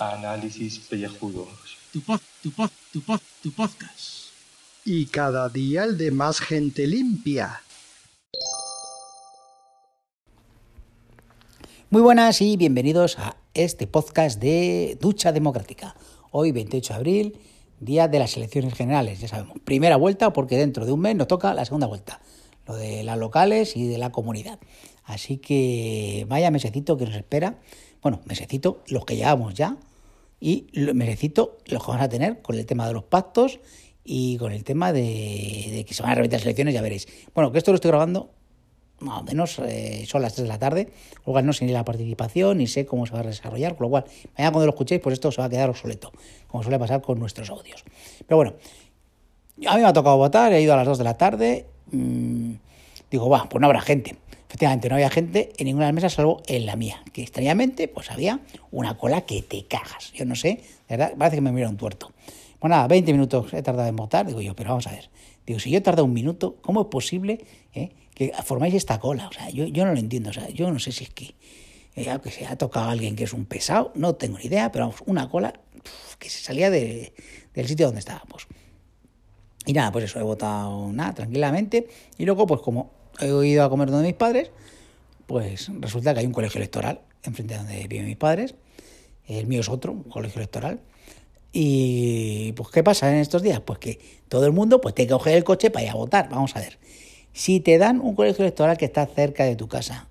Análisis pellejudos. Tu pod, tu pod, tu pod, tu podcast. Y cada día el de más gente limpia. Muy buenas y bienvenidos a este podcast de Ducha Democrática. Hoy 28 de abril, día de las elecciones generales, ya sabemos. Primera vuelta porque dentro de un mes nos toca la segunda vuelta, lo de las locales y de la comunidad. Así que vaya mesecito que nos espera. Bueno, mesecito los que llevamos ya y mesecito los que vamos a tener con el tema de los pactos y con el tema de, de que se van a repetir las elecciones, ya veréis. Bueno, que esto lo estoy grabando más o menos eh, son las 3 de la tarde, cual no sé ni la participación ni sé cómo se va a desarrollar, con lo cual mañana cuando lo escuchéis, pues esto se va a quedar obsoleto, como suele pasar con nuestros audios. Pero bueno, a mí me ha tocado votar, he ido a las 2 de la tarde, mmm, digo, va, pues no habrá gente. Efectivamente, no había gente en ninguna mesa salvo en la mía, que extrañamente pues había una cola que te cagas. Yo no sé, de verdad, parece que me mira un tuerto. Bueno, nada, 20 minutos he tardado en votar, digo yo, pero vamos a ver. Digo, si yo he tardado un minuto, ¿cómo es posible eh, que formáis esta cola? O sea, yo, yo no lo entiendo. O sea, yo no sé si es que, eh, que se ha tocado a alguien que es un pesado, no tengo ni idea, pero vamos, una cola que se salía de, del sitio donde estábamos. Y nada, pues eso, he votado nada, tranquilamente. Y luego, pues como he ido a comer donde mis padres, pues resulta que hay un colegio electoral enfrente de donde viven mis padres. El mío es otro, un colegio electoral. Y pues, ¿qué pasa en estos días? Pues que todo el mundo pues, tiene que coger el coche para ir a votar. Vamos a ver. Si te dan un colegio electoral que está cerca de tu casa,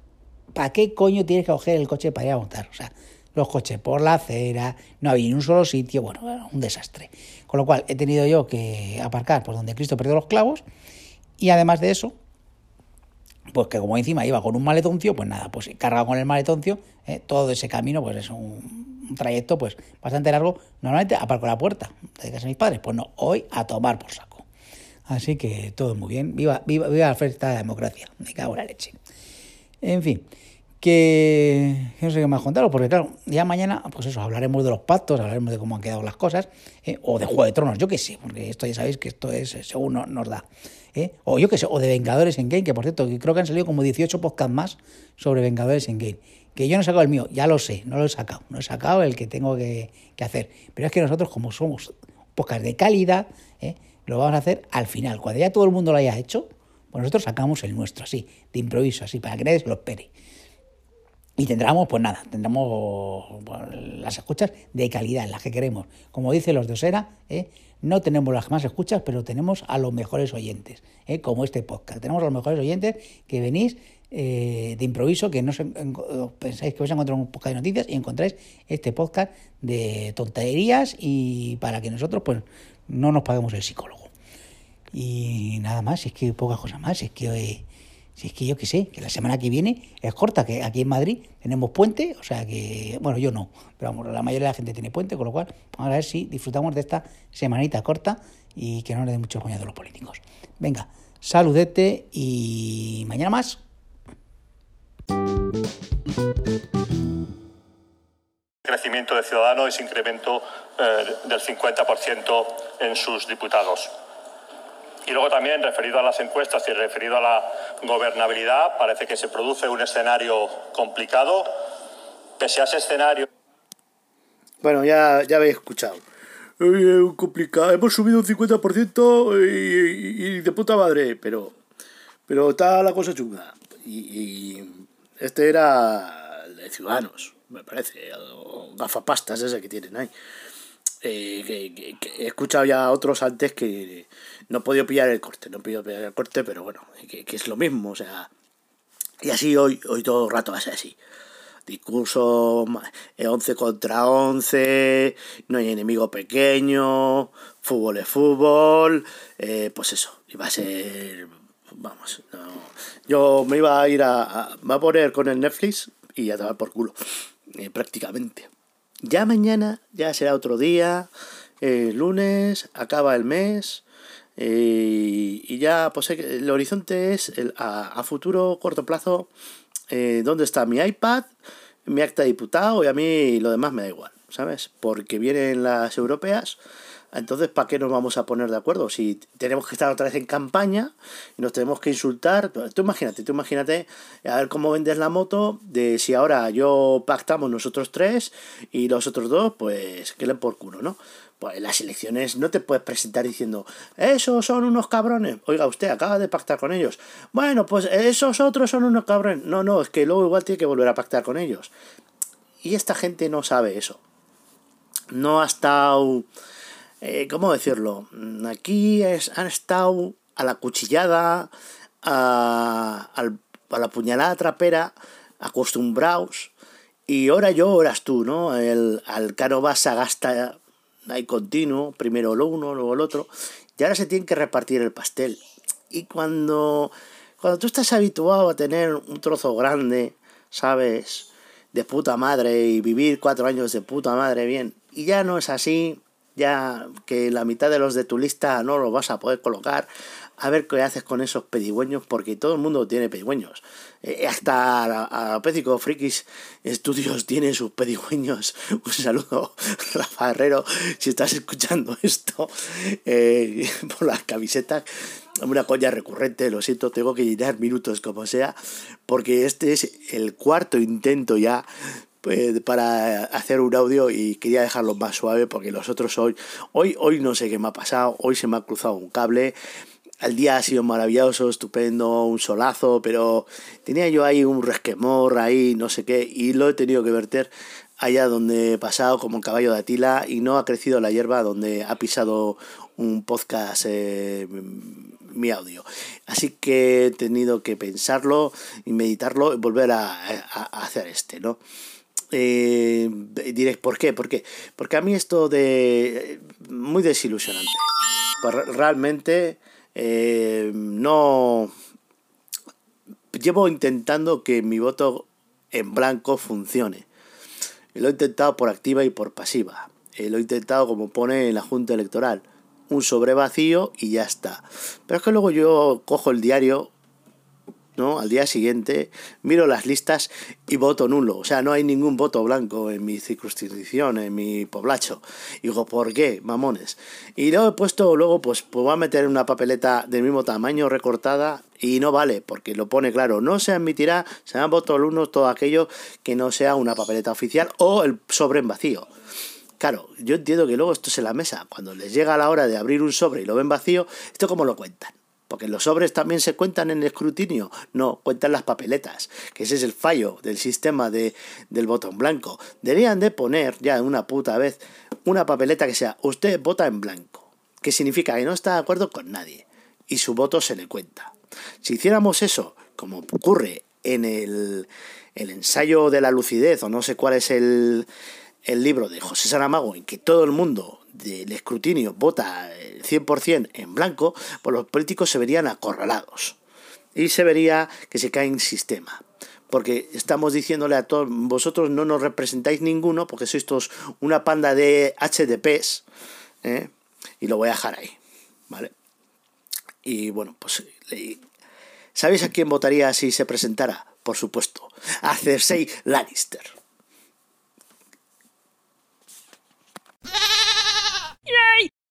¿para qué coño tienes que coger el coche para ir a votar? O sea, los coches por la acera, no había ni un solo sitio, bueno, un desastre. Con lo cual he tenido yo que aparcar por donde Cristo perdió los clavos y además de eso, pues que como encima iba con un maletoncio, pues nada, pues cargado con el maletoncio, eh, todo ese camino pues es un, un, trayecto pues bastante largo. Normalmente aparco la puerta de casa de mis padres, pues no, hoy a tomar por saco. Así que todo muy bien, viva, viva, viva la fiesta de la democracia, me cago en la leche. En fin, que, no sé qué más contaros, porque claro, ya mañana, pues eso, hablaremos de los pactos, hablaremos de cómo han quedado las cosas, eh, o de Juego de Tronos, yo qué sé, porque esto ya sabéis que esto es según nos da. ¿Eh? O yo qué sé, o de Vengadores en Game, que por cierto, creo que han salido como 18 podcasts más sobre Vengadores en Game. Que yo no he sacado el mío, ya lo sé, no lo he sacado, no he sacado el que tengo que, que hacer. Pero es que nosotros, como somos podcast de calidad, ¿eh? lo vamos a hacer al final. Cuando ya todo el mundo lo haya hecho, pues nosotros sacamos el nuestro, así, de improviso, así, para que nadie se lo espere. Y tendremos, pues nada, tendremos las escuchas de calidad, las que queremos. Como dicen los de Osera, ¿eh? no tenemos las más escuchas, pero tenemos a los mejores oyentes, ¿eh? como este podcast. Tenemos a los mejores oyentes que venís eh, de improviso, que no se, pensáis que vais a encontrar un podcast de noticias y encontráis este podcast de tonterías y para que nosotros pues no nos paguemos el psicólogo. Y nada más, es que pocas cosas más, es que... Si es que yo qué sé, que la semana que viene es corta, que aquí en Madrid tenemos puente, o sea que, bueno, yo no, pero la mayoría de la gente tiene puente, con lo cual vamos a ver si disfrutamos de esta semanita corta y que no le dé mucho coño a los políticos. Venga, saludete y mañana más. Crecimiento de Ciudadanos y incremento eh, del 50% en sus diputados. Y luego también, referido a las encuestas y referido a la gobernabilidad, parece que se produce un escenario complicado. Pese a ese escenario. Bueno, ya, ya habéis escuchado. Eh, complicado. Hemos subido un 50% y, y, y, de puta madre, pero, pero está la cosa chunga. Y, y este era de Ciudadanos, me parece. Gafapastas ese que tienen ahí. Eh, que, que, he escuchado ya a otros antes que no he podido pillar el corte, no he podido pillar el corte, pero bueno, que, es lo mismo, o sea, y así hoy, hoy todo el rato va a ser así. Discurso 11 contra 11, no hay enemigo pequeño, fútbol es fútbol, eh, pues eso, iba a ser, vamos, no. yo me iba a ir a, a poner con el Netflix y a tomar por culo, eh, prácticamente. Ya mañana, ya será otro día, eh, lunes, acaba el mes, eh, y ya, pues el horizonte es el, a, a, futuro, corto plazo, eh, dónde está mi iPad, mi acta de diputado y a mí lo demás me da igual, ¿sabes? Porque vienen las europeas, Entonces, ¿para qué nos vamos a poner de acuerdo? Si tenemos que estar otra vez en campaña y nos tenemos que insultar, tú imagínate, tú imagínate a ver cómo vendes la moto de si ahora yo pactamos nosotros tres y los otros dos, pues que le por culo, ¿no? Pues las elecciones no te puedes presentar diciendo, esos son unos cabrones. Oiga, usted acaba de pactar con ellos. Bueno, pues esos otros son unos cabrones. No, no, es que luego igual tiene que volver a pactar con ellos. Y esta gente no sabe eso. No ha estado... Eh, ¿Cómo decirlo? Aquí es, han estado a la cuchillada, a, a la puñalada trapera, acostumbrados. Y ahora yo, horas tú, ¿no? El, al caro vas a gastar hay continuo, primero lo uno, luego el otro, y ahora se tiene que repartir el pastel. Y cuando, cuando tú estás habituado a tener un trozo grande, ¿sabes? De puta madre y vivir cuatro años de puta madre bien, y ya no es así, ya que la mitad de los de tu lista no los vas a poder colocar, a ver qué haces con esos pedigüeños, porque todo el mundo tiene pedigüeños. Eh, hasta a, Pécico Frikis Estudios tienen sus pedigüeños. Un saludo, Rafa Herrero, si estás escuchando esto, eh, por las camisetas. Una coña recurrente, lo siento, tengo que llenar minutos como sea, porque este es el cuarto intento ya pues, para hacer un audio y quería dejarlo más suave porque los otros hoy, hoy, hoy no sé qué me ha pasado, hoy se me ha cruzado un cable el día ha sido maravilloso, estupendo, un solazo, pero tenía yo ahí un resquemor, ahí no sé qué, y lo he tenido que verter allá donde he pasado como el caballo de Atila y no ha crecido la hierba donde ha pisado un podcast eh, mi audio. Así que he tenido que pensarlo y meditarlo y volver a, hacer este, ¿no? Eh, diréis, ¿por qué? ¿por qué? Porque a mí esto de... muy desilusionante. Realmente eh, no... Llevo intentando que mi voto en blanco funcione. Lo he intentado por activa y por pasiva. Eh, lo he intentado como pone en la Junta Electoral. Un sobre vacío y ya está. Pero es que luego yo cojo el diario ¿no? Al día siguiente miro las listas y voto nulo. O sea, no hay ningún voto blanco en mi circunscripción, en mi poblacho. Y digo, ¿por qué, mamones? Y luego he puesto, luego, pues, pues voy a meter una papeleta del mismo tamaño recortada y no vale, porque lo pone claro, no se admitirá, se dan votos uno todo aquello que no sea una papeleta oficial o el sobre en vacío. Claro, yo entiendo que luego esto es en la mesa. Cuando les llega la hora de abrir un sobre y lo ven vacío, ¿esto cómo lo cuentan? Porque los sobres también se cuentan en el escrutinio. No, cuentan las papeletas, que ese es el fallo del sistema de, del botón blanco. Deberían de poner ya una puta vez una papeleta que sea usted vota en blanco, que significa que no está de acuerdo con nadie y su voto se le cuenta. Si hiciéramos eso, como ocurre en el, el ensayo de la lucidez, o no sé cuál es el, el libro de José Saramago, en que todo el mundo del escrutinio vota el 100% en blanco, pues los políticos se verían acorralados. Y se vería que se cae en sistema. Porque estamos diciéndole a todos, vosotros no nos representáis ninguno, porque sois todos una panda de HDPs, ¿eh? y lo voy a dejar ahí, ¿vale? Y bueno, pues, ¿sabéis a quién votaría si se presentara? Por supuesto, a Cersei Lannister. Yay!